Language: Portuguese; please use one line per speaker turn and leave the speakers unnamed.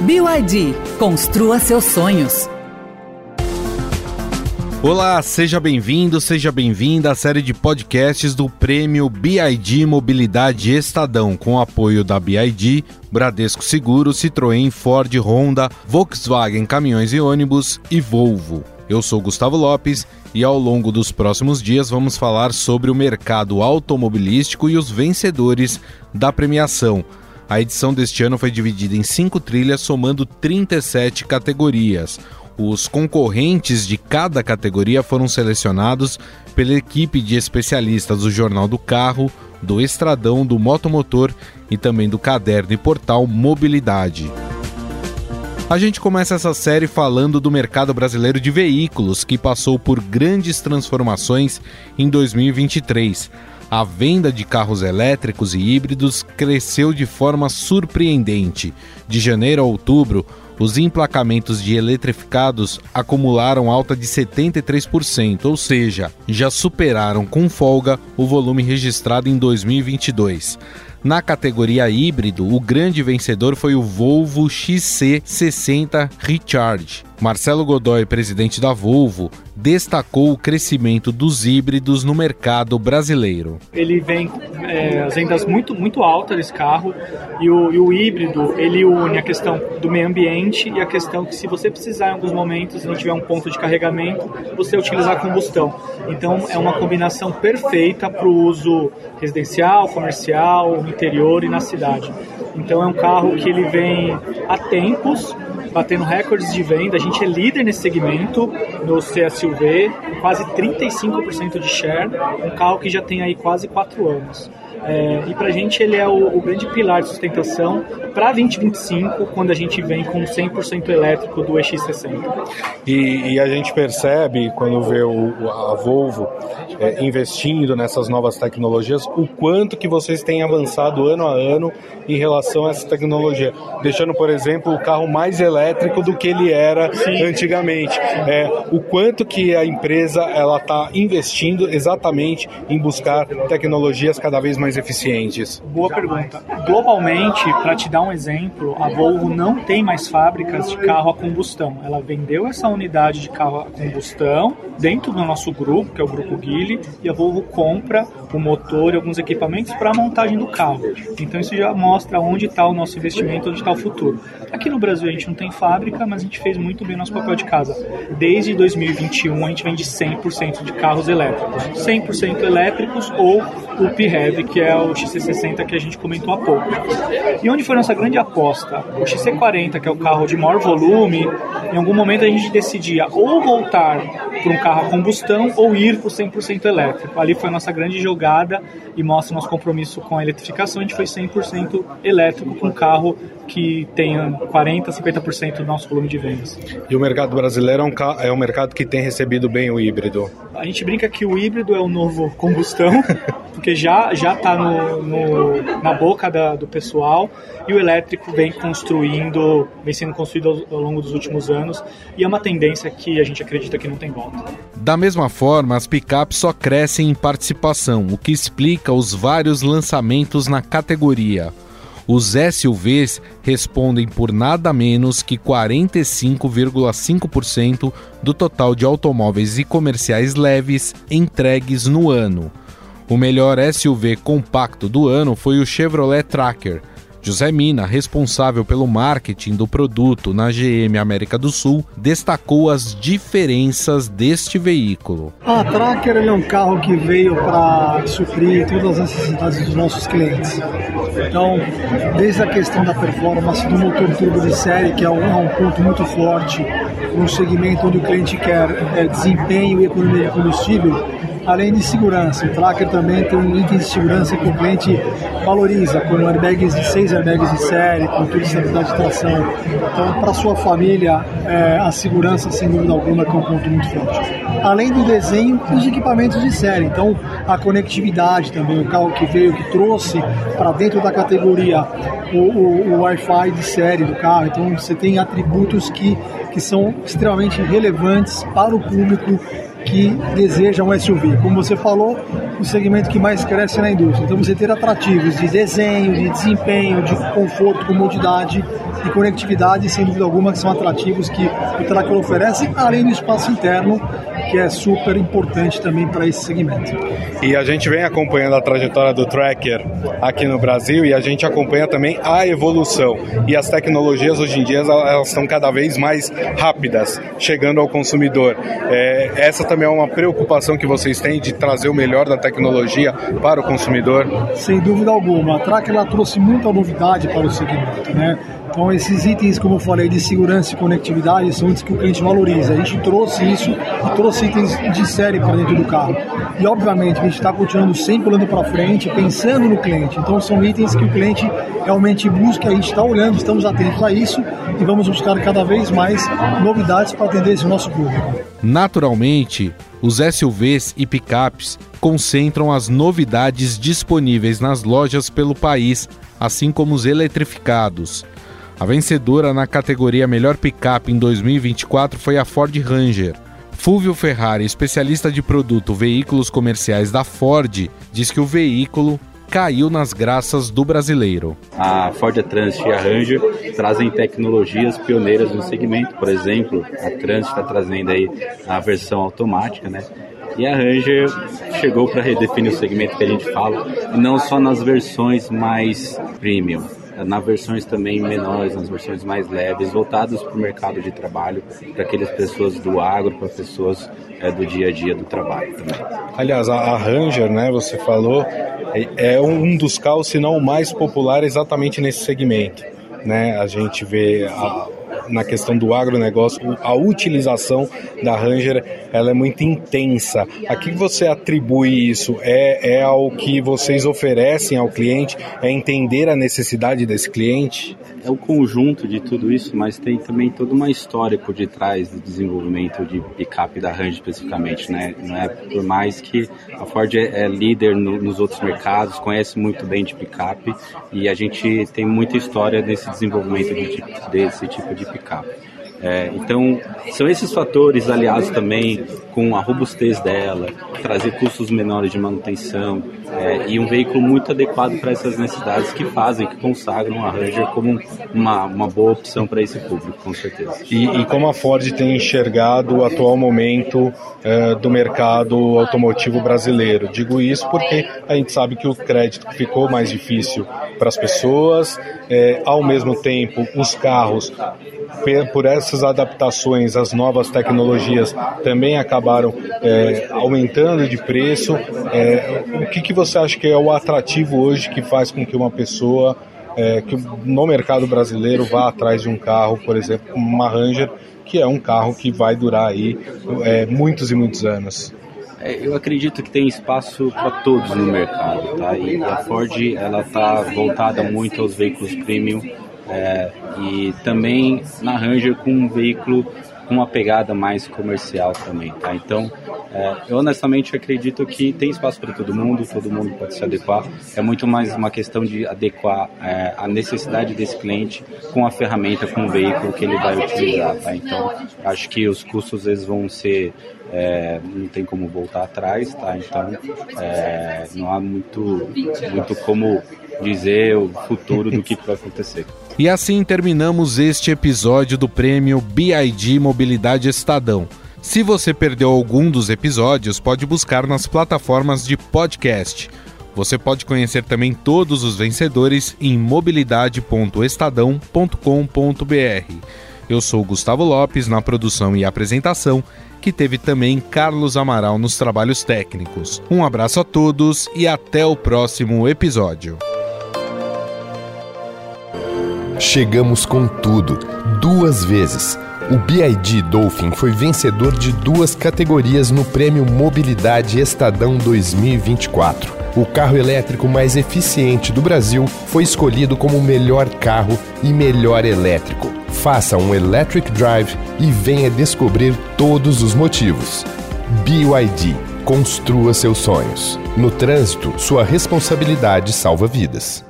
BYD, construa seus sonhos.
Olá, seja bem-vindo, seja bem-vinda à série de podcasts do Prêmio BID Mobilidade Estadão, com apoio da BID, Bradesco Seguro, Citroën, Ford, Honda, Volkswagen Caminhões e Ônibus e Volvo. Eu sou Gustavo Lopes e ao longo dos próximos dias vamos falar sobre o mercado automobilístico e os vencedores da premiação. A edição deste ano foi dividida em cinco trilhas, somando 37 categorias. Os concorrentes de cada categoria foram selecionados pela equipe de especialistas do Jornal do Carro, do Estradão, do Motomotor e também do caderno e portal Mobilidade. A gente começa essa série falando do mercado brasileiro de veículos, que passou por grandes transformações em 2023. A venda de carros elétricos e híbridos cresceu de forma surpreendente. De janeiro a outubro, os emplacamentos de eletrificados acumularam alta de 73%, ou seja, já superaram com folga o volume registrado em 2022. Na categoria híbrido, o grande vencedor foi o Volvo XC60 Recharge. Marcelo Godoy, presidente da Volvo, destacou o crescimento dos híbridos no mercado brasileiro.
Ele vem é, as vendas muito muito altas desse carro e o, e o, híbrido ele une a questão do meio ambiente e a questão que se você precisar em alguns momentos não tiver um ponto de carregamento, você utilizar combustão. Então é uma combinação perfeita para o uso residencial, comercial, no interior e na cidade. Então é um carro que ele vem a tempos batendo recordes de venda. A gente é líder nesse segmento no CSUV, quase 35% de share, um carro que já tem aí quase 4 anos. É, e para a gente ele é o, o, grande pilar de sustentação para 2025, quando a gente vem com 100% elétrico do EX60.
E, e, a gente percebe, quando vê o, a Volvo é, investindo nessas novas tecnologias, o quanto que vocês têm avançado ano a ano em relação a essa tecnologia, deixando, por exemplo, o carro mais elétrico do que ele era Sim. antigamente. É, o quanto que a empresa ela está investindo exatamente em buscar tecnologias cada vez mais mais eficientes?
Boa pergunta. Globalmente, para te dar um exemplo, a Volvo não tem mais fábricas de carro a combustão. Ela vendeu essa unidade de carro a combustão dentro do nosso grupo, que é o grupo Guile, e a Volvo compra o motor e alguns equipamentos para a montagem do carro. Então isso já mostra onde está o nosso investimento, onde está o futuro. Aqui no Brasil a gente não tem fábrica, mas a gente fez muito bem nosso papel de casa. Desde 2021 a gente vende 100% de carros elétricos. 100% elétricos ou o PHEV, que é o XC60 que a gente comentou há pouco. E onde foi nossa grande aposta? O XC40, que é o carro de maior volume, em algum momento a gente decidia ou voltar para um carro a combustão ou ir para o 100% elétrico. Ali foi a nossa grande jogada e mostra nosso compromisso com a eletrificação. A gente foi 100% elétrico com um carro que tenha 40%, 50% do nosso volume de vendas.
E o mercado brasileiro é um, é um mercado que tem recebido bem o híbrido?
A gente brinca que o híbrido é o novo combustão, porque já já está no, no, na boca da, do pessoal e o elétrico vem construindo, vem sendo construído ao, ao longo dos últimos anos e é uma tendência que a gente acredita que não tem volta.
Da mesma forma, as picapes só crescem em participação, o que explica os vários lançamentos na categoria. Os SUVs respondem por nada menos que 45,5% do total de automóveis e comerciais leves entregues no ano. O melhor SUV compacto do ano foi o Chevrolet Tracker, José Mina, responsável pelo marketing do produto na GM América do Sul, destacou as diferenças deste veículo.
A Tracker é um carro que veio para suprir todas as necessidades dos nossos clientes. Então, desde a questão da performance do motor turbo de série, que é um, é um ponto muito forte, um segmento onde o cliente quer é, desempenho e economia de combustível, além de segurança. O Tracker também tem um item de segurança que o cliente valoriza, como airbags de 6 airbags de série, controle de estabilidade de tração. Então, para sua família, é, a segurança, sem dúvida alguma, é um ponto muito forte. Além do desenho dos equipamentos de série. Então, a conectividade também, o carro que veio, que trouxe para dentro da categoria o, o, o Wi-Fi de série do carro. Então, você tem atributos que, que são extremamente relevantes para o público que deseja um SUV. Como você falou, o segmento que mais cresce na indústria. Então você ter atrativos de desenho, de desempenho, de conforto, comodidade e conectividade, sem dúvida alguma, que são atrativos que o Tracker oferece, além do espaço interno, que é super importante também para esse segmento.
E a gente vem acompanhando a trajetória do Tracker aqui no Brasil e a gente acompanha também a evolução. E as tecnologias hoje em dia elas estão cada vez mais rápidas, chegando ao consumidor. É, essa também é uma preocupação que vocês têm de trazer o melhor da tecnologia para o consumidor?
Sem dúvida alguma. A Tracker ela trouxe muita novidade para o segmento, né? Então, esses itens, como eu falei, de segurança e conectividade, são itens que o cliente valoriza. A gente trouxe isso e trouxe itens de série para dentro do carro. E, obviamente, a gente está continuando sempre olhando para frente, pensando no cliente. Então, são itens que o cliente realmente busca, a gente está olhando, estamos atentos a isso e vamos buscar cada vez mais novidades para atender esse nosso público.
Naturalmente, os SUVs e picapes concentram as novidades disponíveis nas lojas pelo país, assim como os eletrificados. A vencedora na categoria Melhor Pickup em 2024 foi a Ford Ranger. Fulvio Ferrari, especialista de produto veículos comerciais da Ford, diz que o veículo caiu nas graças do brasileiro.
A Ford Transit e a Ranger trazem tecnologias pioneiras no segmento. Por exemplo, a Transit está trazendo aí a versão automática, né? E a Ranger chegou para redefinir o segmento que a gente fala, e não só nas versões mais premium nas versões também menores, nas versões mais leves, voltadas para o mercado de trabalho, para aquelas pessoas do agro, para pessoas é, do dia a dia do trabalho também.
Aliás, a, Ranger, né, você falou, é, é um dos carros, se não o mais popular exatamente nesse segmento. Né? A gente vê a, na questão do agronegócio, a utilização da Ranger ela é muito intensa. A que você atribui isso? É, é ao que vocês oferecem ao cliente? É entender a necessidade desse cliente?
É o conjunto de tudo isso, mas tem também toda uma história por detrás do desenvolvimento de picape da Ranger especificamente, né? Não é por mais que a Ford é, é líder no, nos outros mercados, conhece muito bem de picape e a gente tem muita história nesse desenvolvimento de, desse tipo de picape. cup É, então, são esses fatores aliados também com a robustez dela, trazer custos menores de manutenção é, e um veículo muito adequado para essas necessidades que fazem, que consagram a Ranger como uma, uma boa opção para esse público, com certeza.
E, e, como a Ford tem enxergado o atual momento é, do mercado automotivo brasileiro? Digo isso porque a gente sabe que o crédito ficou mais difícil para as pessoas, é, ao mesmo tempo os carros por essas adaptações às novas tecnologias também acabaram é, aumentando de preço. É, o que, que você acha que é o atrativo hoje que faz com que uma pessoa é, que no mercado brasileiro vá atrás de um carro, por exemplo, como uma Ranger, que é um carro que vai durar aí é, muitos e muitos anos?
É, eu acredito que tem espaço para todos no mercado, tá? E a Ford ela está voltada muito aos veículos premium é, e também na Ranger com um veículo com uma pegada mais comercial também, tá? Então, é, eu honestamente acredito que tem espaço para todo mundo, todo mundo pode se adequar. É muito mais uma questão de adequar é, a necessidade desse cliente com a ferramenta, com o veículo que ele vai utilizar, tá? Então, acho que os custos eles vão ser é, não tem como voltar atrás, tá? Então, é, não há muito, muito como dizer o futuro do que vai acontecer.
E assim terminamos este episódio do prêmio BID Mobilidade Estadão. Se você perdeu algum dos episódios, pode buscar nas plataformas de podcast. Você pode conhecer também todos os vencedores em mobilidade.estadão.com.br. Eu sou Gustavo Lopes na produção e apresentação, que teve também Carlos Amaral nos trabalhos técnicos. Um abraço a todos e até o próximo episódio.
Chegamos com tudo, duas vezes. O BID Dolphin foi vencedor de duas categorias no Prêmio Mobilidade Estadão 2024. O carro elétrico mais eficiente do Brasil foi escolhido como o melhor carro e melhor elétrico. Faça um Electric Drive e venha descobrir todos os motivos. BYD. Construa seus sonhos. No trânsito, sua responsabilidade salva vidas.